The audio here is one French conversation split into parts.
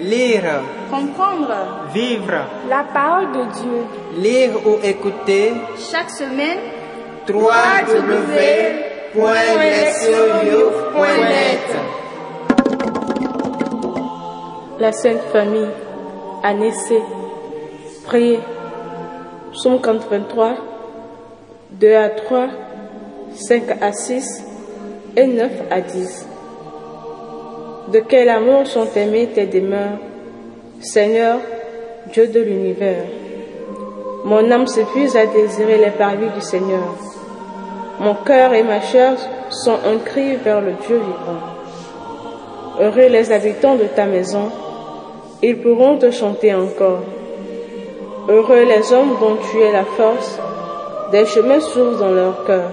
Lire, Comprendre vivre, la parole de Dieu lire ou écouter chaque semaine. www.lesioyouth.net La Sainte Famille, Anessé, priez. Psaume 83, 2 à 3, 5 à 6 et 9 à 10. De quel amour sont aimées tes demeures, Seigneur, Dieu de l'univers. Mon âme s'épuise à désirer les parvis du Seigneur. Mon cœur et ma chair sont un cri vers le Dieu vivant. Heureux les habitants de ta maison, ils pourront te chanter encore. Heureux les hommes dont tu es la force, des chemins s'ouvrent dans leur cœur.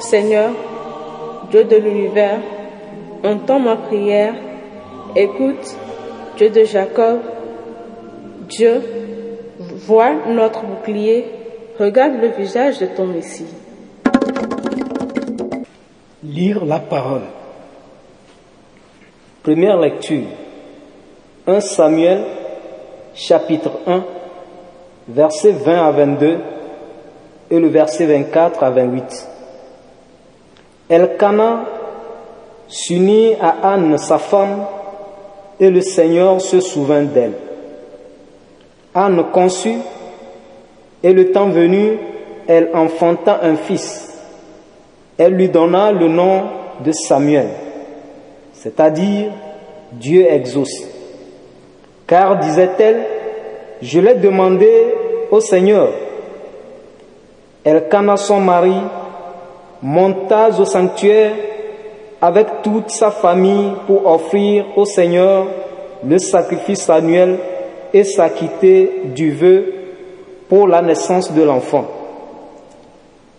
Seigneur, Dieu de l'univers, entends ma prière, écoute, Dieu de Jacob, Dieu, vois notre bouclier, regarde le visage de ton Messie. Lire la parole. Première lecture. 1 Samuel, chapitre 1, versets 20 à 22 et le verset 24 à 28. Elkanah s'unit à Anne, sa femme, et le Seigneur se souvint d'elle. Anne conçut, et le temps venu, elle enfanta un fils. Elle lui donna le nom de Samuel, c'est-à-dire Dieu exauce. Car, disait-elle, je l'ai demandé au Seigneur. Elkanah, son mari, monta au sanctuaire avec toute sa famille pour offrir au Seigneur le sacrifice annuel et s'acquitter du vœu pour la naissance de l'enfant.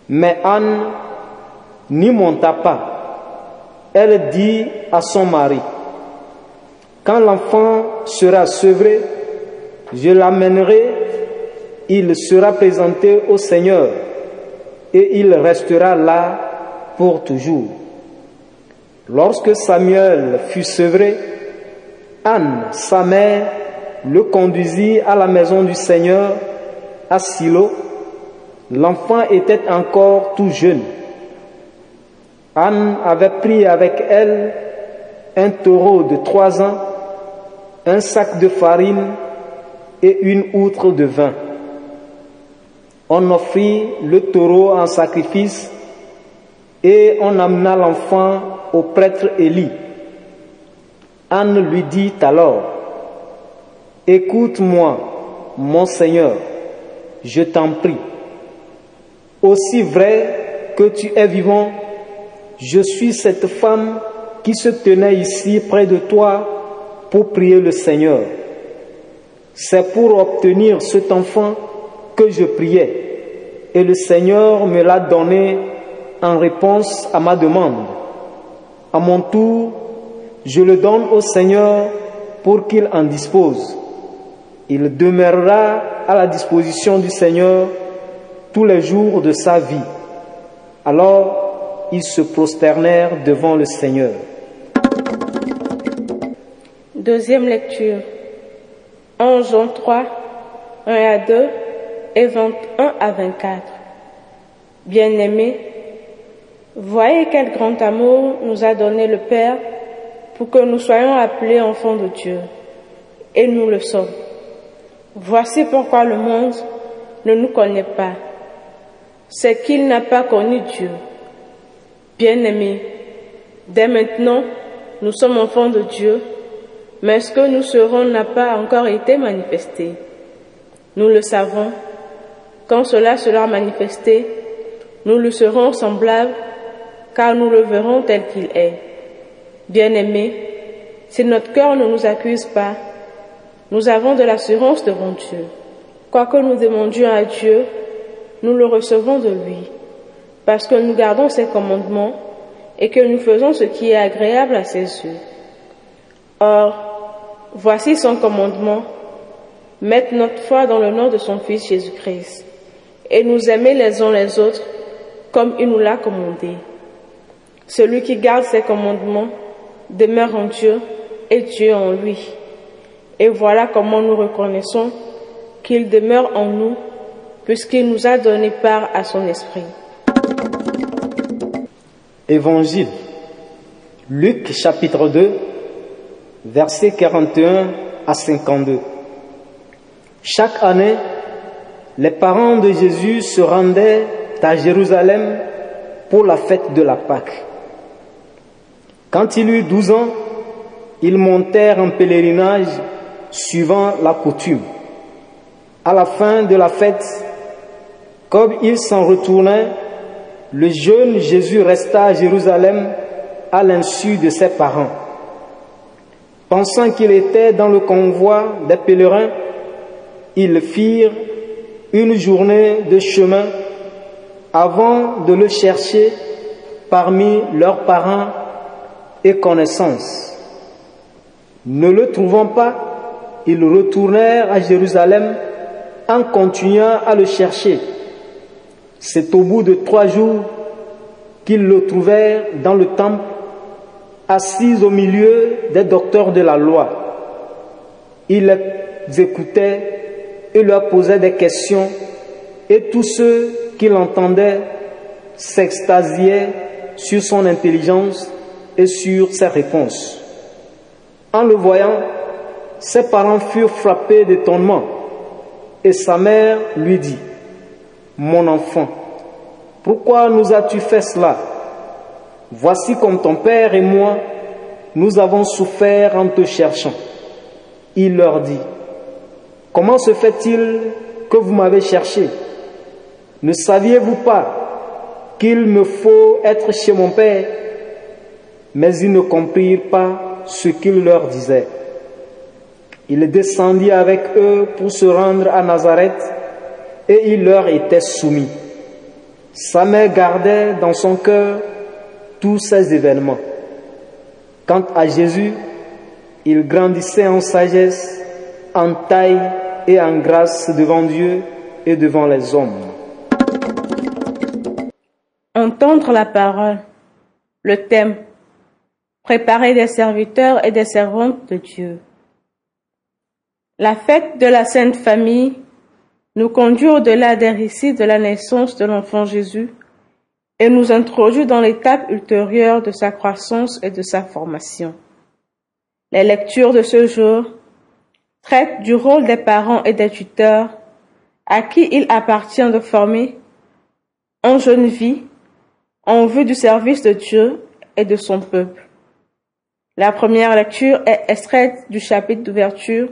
Mais Anne n'y monta pas. Elle dit à son mari, quand l'enfant sera sevré, je l'amènerai, il sera présenté au Seigneur et il restera là pour toujours. Lorsque Samuel fut sevré, Anne, sa mère, le conduisit à la maison du Seigneur, à Silo. L'enfant était encore tout jeune. Anne avait pris avec elle un taureau de trois ans, un sac de farine et une outre de vin. On offrit le taureau en sacrifice et on amena l'enfant au prêtre Élie. Anne lui dit alors, Écoute-moi, mon Seigneur, je t'en prie. Aussi vrai que tu es vivant, je suis cette femme qui se tenait ici près de toi pour prier le Seigneur. C'est pour obtenir cet enfant que je priais et le Seigneur me l'a donné en réponse à ma demande. À mon tour, je le donne au Seigneur pour qu'il en dispose. Il demeurera à la disposition du Seigneur tous les jours de sa vie. Alors, ils se prosternèrent devant le Seigneur. Deuxième lecture. 1 Jean 3, 1 à 2 et 21 à 24. Bien-aimés, voyez quel grand amour nous a donné le Père pour que nous soyons appelés enfants de Dieu. Et nous le sommes. Voici pourquoi le monde ne nous connaît pas. C'est qu'il n'a pas connu Dieu. Bien-aimés, dès maintenant, nous sommes enfants de Dieu, mais ce que nous serons n'a pas encore été manifesté. Nous le savons. Quand cela sera manifesté, nous lui serons semblables, car nous le verrons tel qu'il est. Bien-aimés, si notre cœur ne nous accuse pas, nous avons de l'assurance devant Dieu. Quoique nous demandions à Dieu, nous le recevons de lui, parce que nous gardons ses commandements et que nous faisons ce qui est agréable à ses yeux. Or, voici son commandement, mettre notre foi dans le nom de son Fils Jésus-Christ, et nous aimer les uns les autres comme il nous l'a commandé. Celui qui garde ses commandements demeure en Dieu et Dieu en lui. Et voilà comment nous reconnaissons qu'il demeure en nous, puisqu'il nous a donné part à son esprit. Évangile. Luc chapitre 2, versets 41 à 52. Chaque année, les parents de Jésus se rendaient à Jérusalem pour la fête de la Pâque. Quand il eut 12 ans, ils montèrent en pèlerinage suivant la coutume. À la fin de la fête, comme ils s'en retournaient, le jeune Jésus resta à Jérusalem à l'insu de ses parents. Pensant qu'il était dans le convoi des pèlerins, ils firent une journée de chemin avant de le chercher parmi leurs parents et connaissances. Ne le trouvant pas, ils retournèrent à Jérusalem en continuant à le chercher. C'est au bout de trois jours qu'ils le trouvèrent dans le temple, assis au milieu des docteurs de la loi. Il les écoutait et leur posait des questions, et tous ceux qui l'entendaient s'extasiaient sur son intelligence et sur ses réponses. En le voyant, ses parents furent frappés d'étonnement, et sa mère lui dit, Mon enfant, pourquoi nous as-tu fait cela? Voici comme ton père et moi, nous avons souffert en te cherchant. Il leur dit, Comment se fait-il que vous m'avez cherché? Ne saviez-vous pas qu'il me faut être chez mon père? Mais ils ne comprirent pas ce qu'il leur disait. Il descendit avec eux pour se rendre à Nazareth et il leur était soumis. Sa mère gardait dans son cœur tous ces événements. Quant à Jésus, il grandissait en sagesse, en taille et en grâce devant Dieu et devant les hommes. Entendre la parole. Le thème. Préparer des serviteurs et des servantes de Dieu. La fête de la Sainte Famille nous conduit au-delà des récits de la naissance de l'enfant Jésus et nous introduit dans l'étape ultérieure de sa croissance et de sa formation. Les lectures de ce jour traitent du rôle des parents et des tuteurs à qui il appartient de former en jeune vie en vue du service de Dieu et de son peuple. La première lecture est extraite du chapitre d'ouverture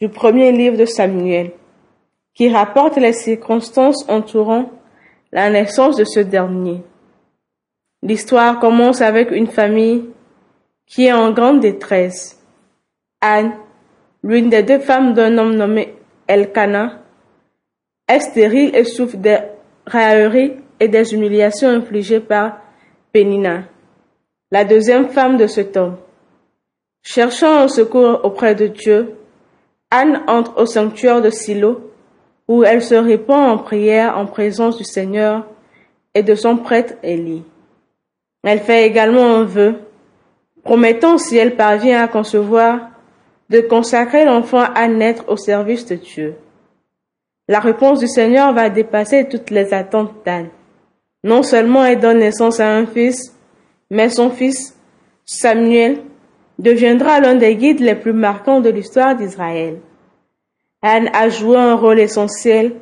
du premier livre de Samuel, qui rapporte les circonstances entourant la naissance de ce dernier. L'histoire commence avec une famille qui est en grande détresse. Anne, l'une des deux femmes d'un homme nommé Elkanah, est stérile et souffre des railleries et des humiliations infligées par Pénina, la deuxième femme de cet homme. Cherchant un secours auprès de Dieu, Anne entre au sanctuaire de Silo où elle se répand en prière en présence du Seigneur et de son prêtre Élie. Elle fait également un vœu, promettant si elle parvient à concevoir, de consacrer l'enfant à naître au service de Dieu. La réponse du Seigneur va dépasser toutes les attentes d'Anne. Non seulement elle donne naissance à un fils, mais son fils, Samuel, deviendra l'un des guides les plus marquants de l'histoire d'Israël. Anne a joué un rôle essentiel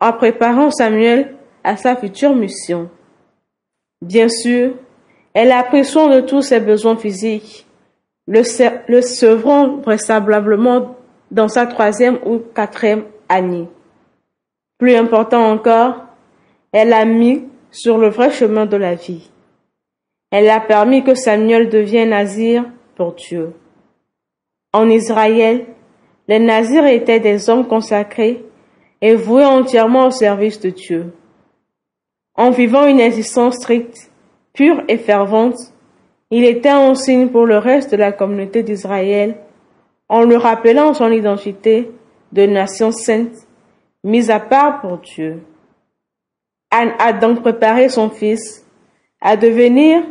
en préparant Samuel à sa future mission. Bien sûr, elle a pris soin de tous ses besoins physiques, le, sevrant vraisemblablement dans sa troisième ou quatrième année. Plus important encore, elle a mis sur le vrai chemin de la vie. Elle a permis que Samuel devienne nazir Dieu. En Israël, les nazirs étaient des hommes consacrés et voués entièrement au service de Dieu. En vivant une existence stricte, pure et fervente, il était un signe pour le reste de la communauté d'Israël, en le rappelant son identité de nation sainte, mise à part pour Dieu. Anne a donc préparé son fils à devenir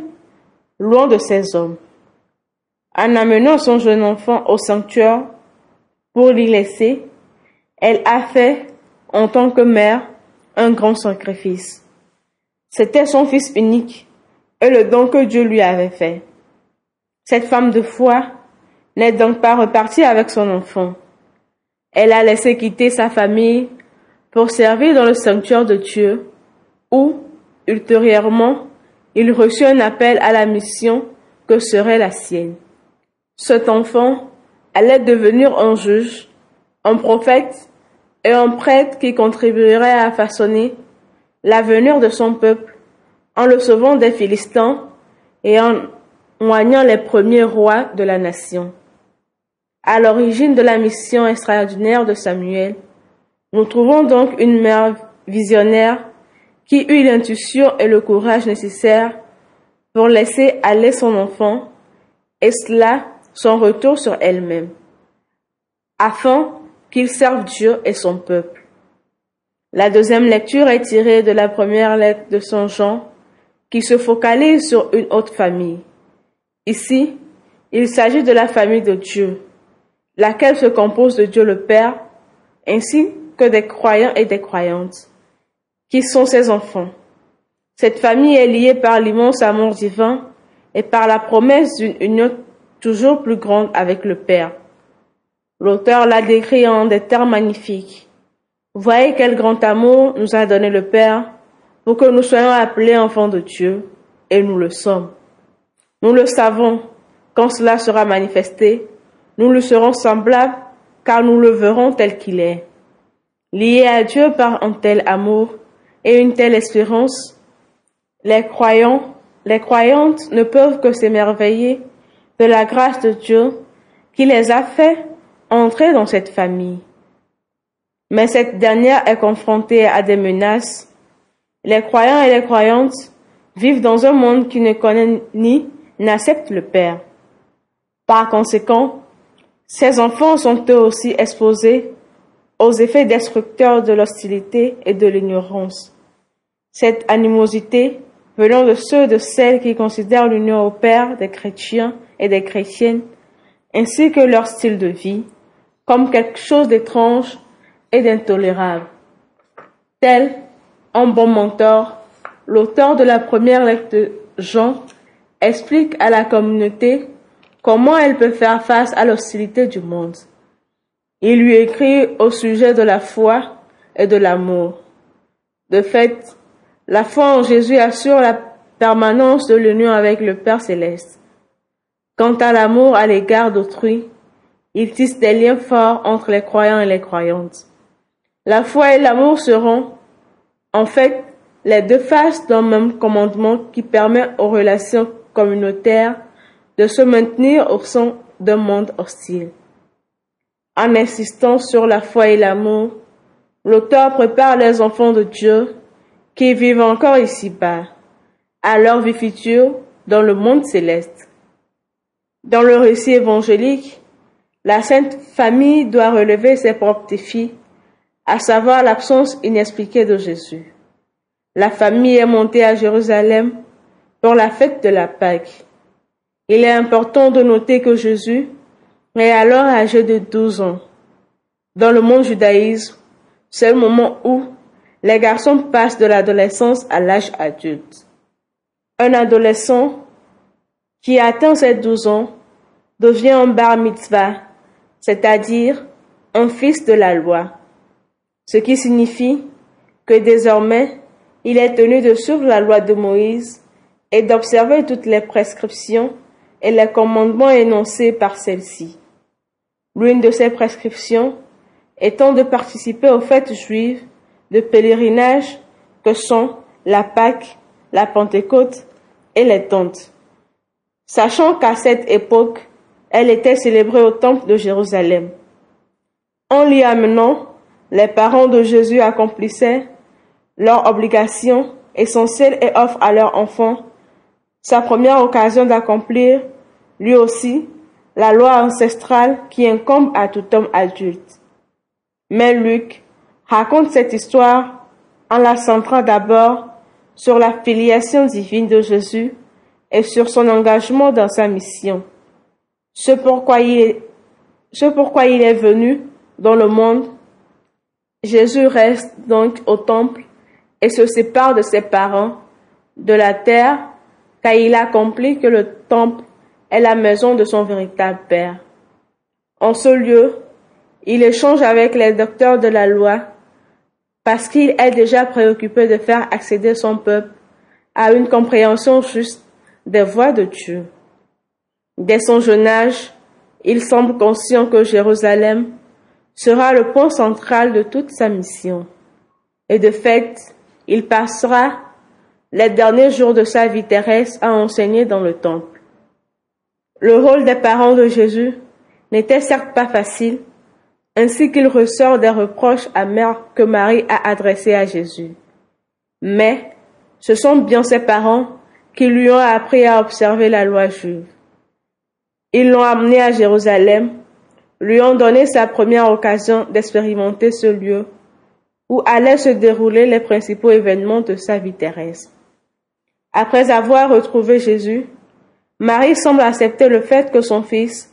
loin de ces hommes. En amenant son jeune enfant au sanctuaire pour l'y laisser, elle a fait, en tant que mère, un grand sacrifice. C'était son fils unique et le don que Dieu lui avait fait. Cette femme de foi n'est donc pas repartie avec son enfant. Elle a laissé quitter sa famille pour servir dans le sanctuaire de Dieu, où, ultérieurement, il reçut un appel à la mission que serait la sienne. Cet enfant allait devenir un juge, un prophète et un prêtre qui contribuerait à façonner l'avenir de son peuple en le sauvant des Philistins et en moignant les premiers rois de la nation. À l'origine de la mission extraordinaire de Samuel, nous trouvons donc une mère visionnaire qui eut l'intuition et le courage nécessaires pour laisser aller son enfant, et cela son retour sur elle-même, afin qu'il serve Dieu et son peuple. La deuxième lecture est tirée de la première lettre de Saint Jean, qui se focalise sur une autre famille. Ici, il s'agit de la famille de Dieu, laquelle se compose de Dieu le Père, ainsi que des croyants et des croyantes, qui sont ses enfants. Cette famille est liée par l'immense amour divin et par la promesse d'une union toujours plus grande avec le Père. L'auteur l'a décrit en des termes magnifiques. Voyez quel grand amour nous a donné le Père pour que nous soyons appelés enfants de Dieu, et nous le sommes. Nous le savons, quand cela sera manifesté, nous lui serons semblables, car nous le verrons tel qu'il est. Liés à Dieu par un tel amour et une telle espérance, les croyants, les croyantes ne peuvent que s'émerveiller de la grâce de Dieu qui les a fait entrer dans cette famille. Mais cette dernière est confrontée à des menaces. Les croyants et les croyantes vivent dans un monde qui ne connaît ni n'accepte le Père. Par conséquent, ces enfants sont eux aussi exposés aux effets destructeurs de l'hostilité et de l'ignorance. Cette animosité venant de ceux de celles qui considèrent l'union au Père des chrétiens et des chrétiennes, ainsi que leur style de vie, comme quelque chose d'étrange et d'intolérable. Tel un bon mentor, l'auteur de la première lettre de Jean explique à la communauté comment elle peut faire face à l'hostilité du monde. Il lui écrit au sujet de la foi et de l'amour. De fait, la foi en Jésus assure la permanence de l'union avec le Père céleste. Quant à l'amour à l'égard d'autrui, il tisse des liens forts entre les croyants et les croyantes. La foi et l'amour seront, en fait, les deux faces d'un même commandement qui permet aux relations communautaires de se maintenir au sein d'un monde hostile. En insistant sur la foi et l'amour, l'auteur prépare les enfants de Dieu qui vivent encore ici-bas à leur vie future dans le monde céleste. Dans le récit évangélique, la Sainte Famille doit relever ses propres défis, à savoir l'absence inexpliquée de Jésus. La famille est montée à Jérusalem pour la fête de la Pâque. Il est important de noter que Jésus est alors âgé de 12 ans. Dans le monde judaïsme, c'est le moment où les garçons passent de l'adolescence à l'âge adulte. Un adolescent qui atteint ses 12 ans devient un bar mitzvah, c'est-à-dire un fils de la loi, ce qui signifie que désormais il est tenu de suivre la loi de Moïse et d'observer toutes les prescriptions et les commandements énoncés par celle-ci. L'une de ces prescriptions étant de participer aux fêtes juives de pèlerinage que sont la Pâque, la Pentecôte et les tentes. Sachant qu'à cette époque, elle était célébrée au temple de Jérusalem. En l'y amenant, les parents de Jésus accomplissaient leur obligation essentielle et offrent à leur enfant sa première occasion d'accomplir, lui aussi, la loi ancestrale qui incombe à tout homme adulte. Mais Luc raconte cette histoire en la centrant d'abord sur la filiation divine de Jésus et sur son engagement dans sa mission. ce pourquoi il est, venu dans le monde. Jésus reste donc au temple et se sépare de ses parents, de la terre, car il a compris que le temple est la maison de son véritable Père. En ce lieu, il échange avec les docteurs de la loi parce qu'il est déjà préoccupé de faire accéder son peuple à une compréhension juste des voies de Dieu. Dès son jeune âge, il semble conscient que Jérusalem sera le point central de toute sa mission. Et de fait, il passera les derniers jours de sa vie terrestre à enseigner dans le temple. Le rôle des parents de Jésus n'était certes pas facile, ainsi qu'il ressort des reproches amers que Marie a adressés à Jésus. Mais ce sont bien ses parents qui lui ont appris à observer la loi juive. Ils l'ont amené à Jérusalem, lui ont donné sa première occasion d'expérimenter ce lieu où allaient se dérouler les principaux événements de sa vie terrestre. Après avoir retrouvé Jésus, Marie semble accepter le fait que son fils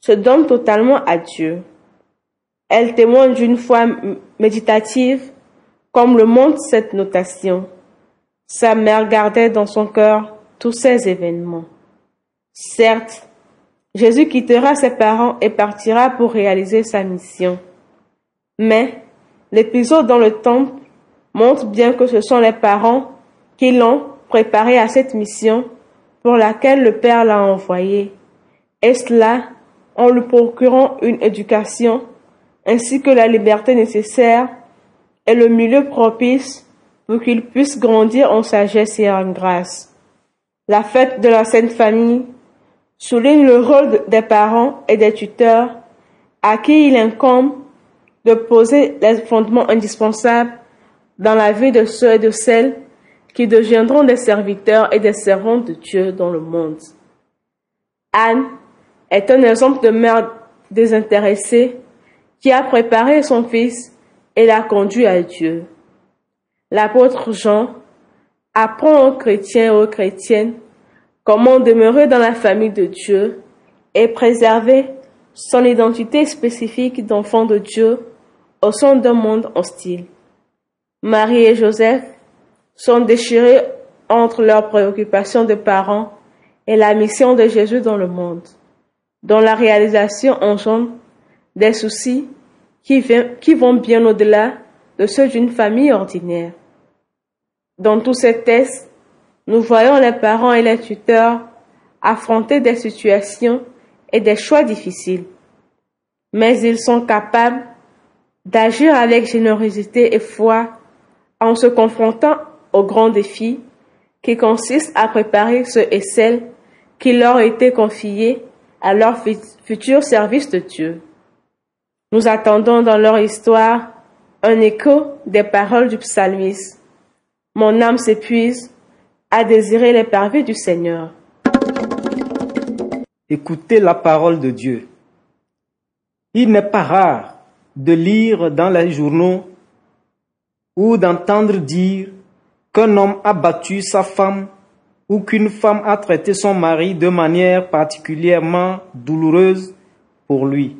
se donne totalement à Dieu. Elle témoigne d'une foi méditative, comme le montre cette notation. Sa mère gardait dans son cœur tous ces événements. Certes, Jésus quittera ses parents et partira pour réaliser sa mission. Mais l'épisode dans le temple montre bien que ce sont les parents qui l'ont préparé à cette mission pour laquelle le Père l'a envoyé. Et cela en lui procurant une éducation ainsi que la liberté nécessaire et le milieu propice pour qu'il puisse grandir en sagesse et en grâce. La fête de la Sainte Famille souligne le rôle des parents et des tuteurs à qui il incombe de poser les fondements indispensables dans la vie de ceux et de celles qui deviendront des serviteurs et des servants de Dieu dans le monde. Anne est un exemple de mère désintéressée qui a préparé son fils et l'a conduit à Dieu. L'apôtre Jean apprend aux chrétiens et aux chrétiennes comment demeurer dans la famille de Dieu et préserver son identité spécifique d'enfant de Dieu au sein d'un monde hostile. Marie et Joseph sont déchirés entre leurs préoccupations de parents et la mission de Jésus dans le monde dont la réalisation engendre des soucis qui, qui vont bien au-delà de ceux d'une famille ordinaire. Dans tous ces tests, nous voyons les parents et les tuteurs affronter des situations et des choix difficiles. Mais ils sont capables d'agir avec générosité et foi en se confrontant aux grands défis qui consistent à préparer ceux et celles qui leur ont été confiés à leur futur service de Dieu. Nous attendons dans leur histoire écho des paroles du psalmiste. Mon âme s'épuise à désirer les parvis du Seigneur. Écoutez la parole de Dieu. Il n'est pas rare de lire dans les journaux ou d'entendre dire qu'un homme a battu sa femme ou qu'une femme a traité son mari de manière particulièrement douloureuse pour lui.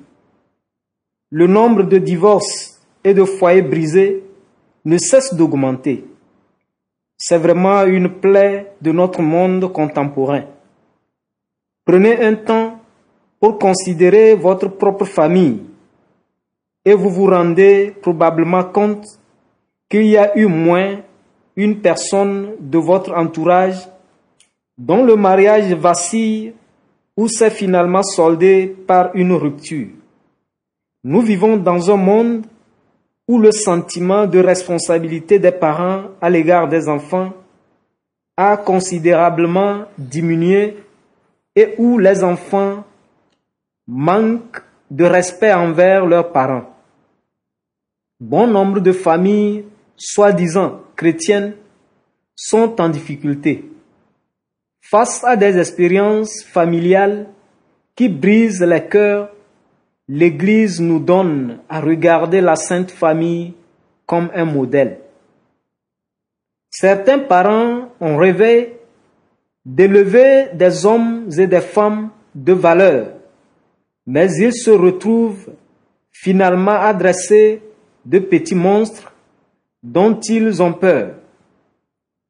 Le nombre de divorces et de foyers brisés ne cesse d'augmenter. C'est vraiment une plaie de notre monde contemporain. Prenez un temps pour considérer votre propre famille et vous vous rendez probablement compte qu'il y a eu moins une personne de votre entourage dont le mariage vacille ou s'est finalement soldé par une rupture. Nous vivons dans un monde où le sentiment de responsabilité des parents à l'égard des enfants a considérablement diminué et où les enfants manquent de respect envers leurs parents. Bon nombre de familles, soi-disant chrétiennes, sont en difficulté. Face à des expériences familiales qui brisent les cœurs, l'Église nous donne à regarder la Sainte Famille comme un modèle. Certains parents ont rêvé d'élever des hommes et des femmes de valeur mais ils se retrouvent finalement adressés de petits monstres dont ils ont peur.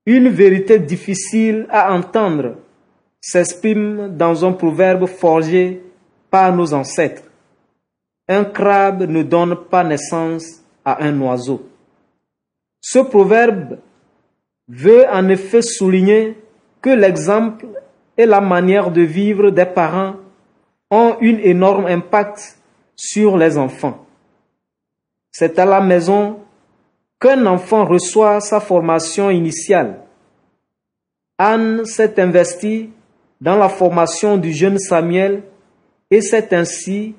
Une vérité difficile à entendre s'exprime dans un proverbe forgé par nos ancêtres. Un crabe ne donne pas naissance à un oiseau. Ce proverbe veut en effet souligner que l'exemple et la manière de vivre des parents ont un énorme impact sur les enfants. C'est à la maison qu'un enfant reçoit sa formation initiale. Anne s'est investie dans la formation du jeune Samuel et c'est ainsi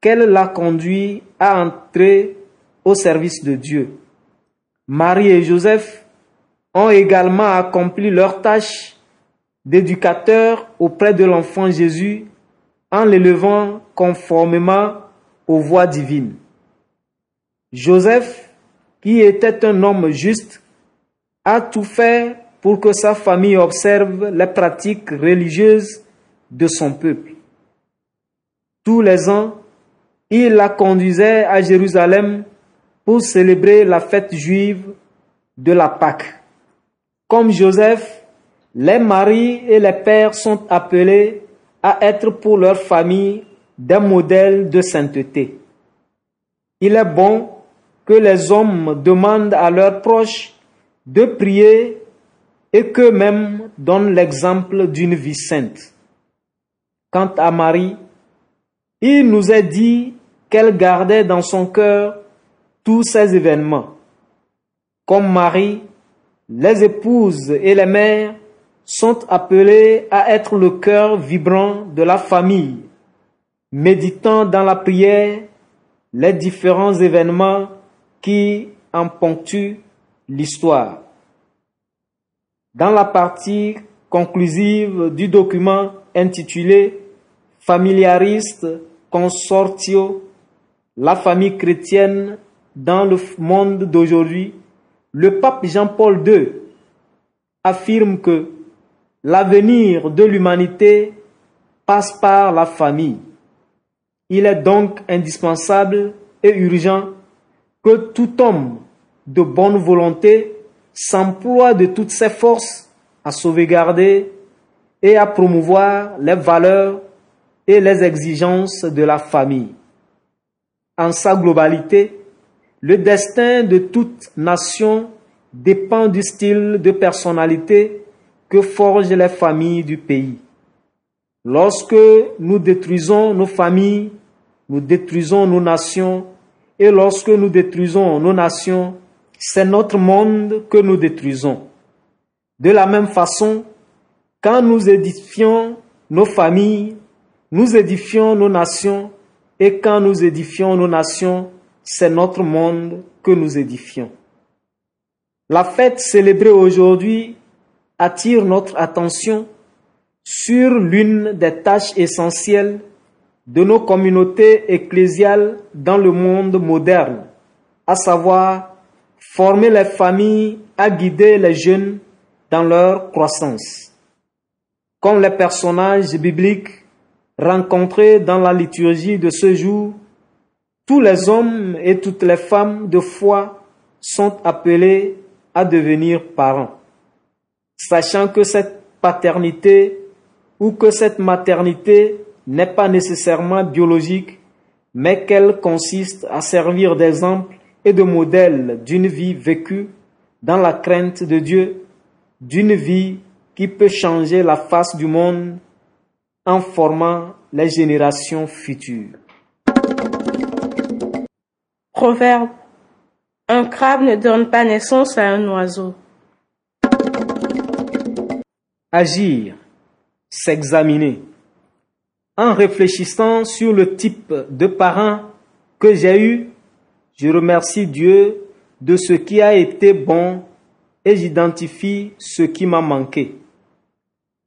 qu'elle l'a conduit à entrer au service de Dieu. Marie et Joseph ont également accompli leur tâche d'éducateur auprès de l'enfant Jésus en l'élevant conformément aux voies divines. Joseph, qui était un homme juste, a tout fait pour que sa famille observe les pratiques religieuses de son peuple. Tous les ans, il la conduisait à Jérusalem pour célébrer la fête juive de la Pâque. Comme Joseph, les maris et les pères sont appelés à être pour leur famille des modèles de sainteté. Il est bon que les hommes demandent à leurs proches de prier et qu'eux-mêmes donnent l'exemple d'une vie sainte. Quant à Marie, il nous est dit qu'elle gardait dans son cœur tous ces événements. Comme Marie, les épouses et les mères sont appelées à être le cœur vibrant de la famille, méditant dans la prière les différents événements qui en ponctuent l'histoire. Dans la partie conclusive du document intitulé Familiariste Consortio, la famille chrétienne dans le monde d'aujourd'hui, le pape Jean-Paul II affirme que l'avenir de l'humanité passe par la famille. Il est donc indispensable et urgent que tout homme de bonne volonté s'emploie de toutes ses forces à sauvegarder et à promouvoir les valeurs et les exigences de la famille. En sa globalité, le destin de toute nation dépend du style de personnalité que forgent les familles du pays. Lorsque nous détruisons nos familles, nous détruisons nos nations, et lorsque nous détruisons nos nations, c'est notre monde que nous détruisons. De la même façon, quand nous édifions nos familles, nous édifions nos nations, et quand nous édifions nos nations, c'est notre monde que nous édifions. La fête célébrée aujourd'hui attire notre attention sur l'une des tâches essentielles de nos communautés ecclésiales dans le monde moderne, à savoir former les familles à guider les jeunes dans leur croissance. Comme les personnages bibliques rencontrés dans la liturgie de ce jour, tous les hommes et toutes les femmes de foi sont appelés à devenir parents, sachant que cette paternité ou que cette maternité n'est pas nécessairement biologique, mais qu'elle consiste à servir d'exemple et de modèle d'une vie vécue dans la crainte de Dieu, d'une vie qui peut changer la face du monde en formant les générations futures. Proverbe. Un crabe ne donne pas naissance à un oiseau. Agir, s'examiner. En réfléchissant sur le type de parents que j'ai eu, je remercie Dieu de ce qui a été bon et j'identifie ce qui m'a manqué.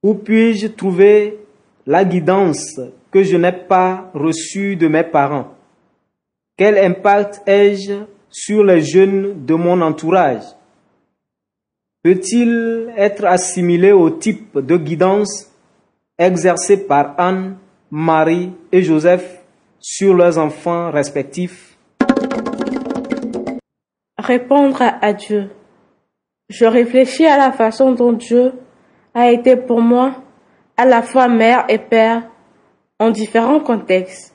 Où puis-je trouver la guidance que je n'ai pas reçue de mes parents Quel impact ai-je sur les jeunes de mon entourage? Peut-il être assimilé au type de guidance exercé par Anne, Marie et Joseph sur leurs enfants respectifs? Répondre à Dieu. Je réfléchis à la façon dont Dieu a été pour moi à la fois mère et père en différents contextes,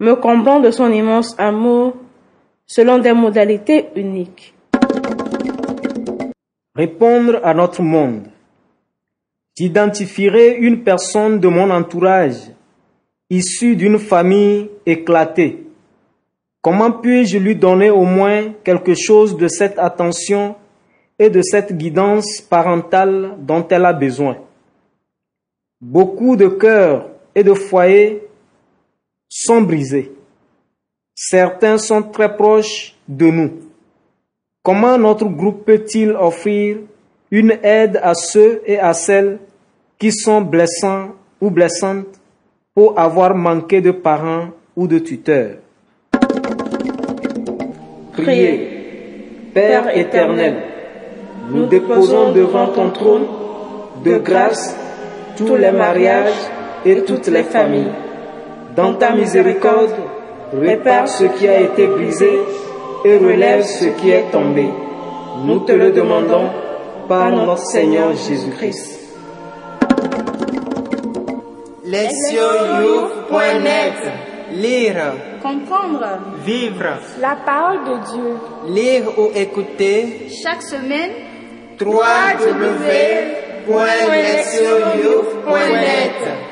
me comblant de son immense amour selon des modalités uniques. Répondre à notre monde. J'identifierai une personne de mon entourage, issue d'une famille éclatée. Comment puis-je lui donner au moins quelque chose de cette attention et de cette guidance parentale dont elle a besoin? Beaucoup de cœurs et de foyers sont brisés. Certains sont très proches de nous. Comment notre groupe peut-il offrir une aide à ceux et à celles qui sont blessants ou blessantes pour avoir manqué de parents ou de tuteurs? Priez. Père éternel, nous déposons devant ton trône de grâce tous les mariages et toutes les familles. Dans ta miséricorde, répare ce qui a été brisé et relève ce qui est tombé. Nous te le demandons par notre Seigneur Jésus-Christ. Lire, Comprendre vivre, la parole de Dieu. lire ou écouter Chaque semaine, Poète sur you, poète.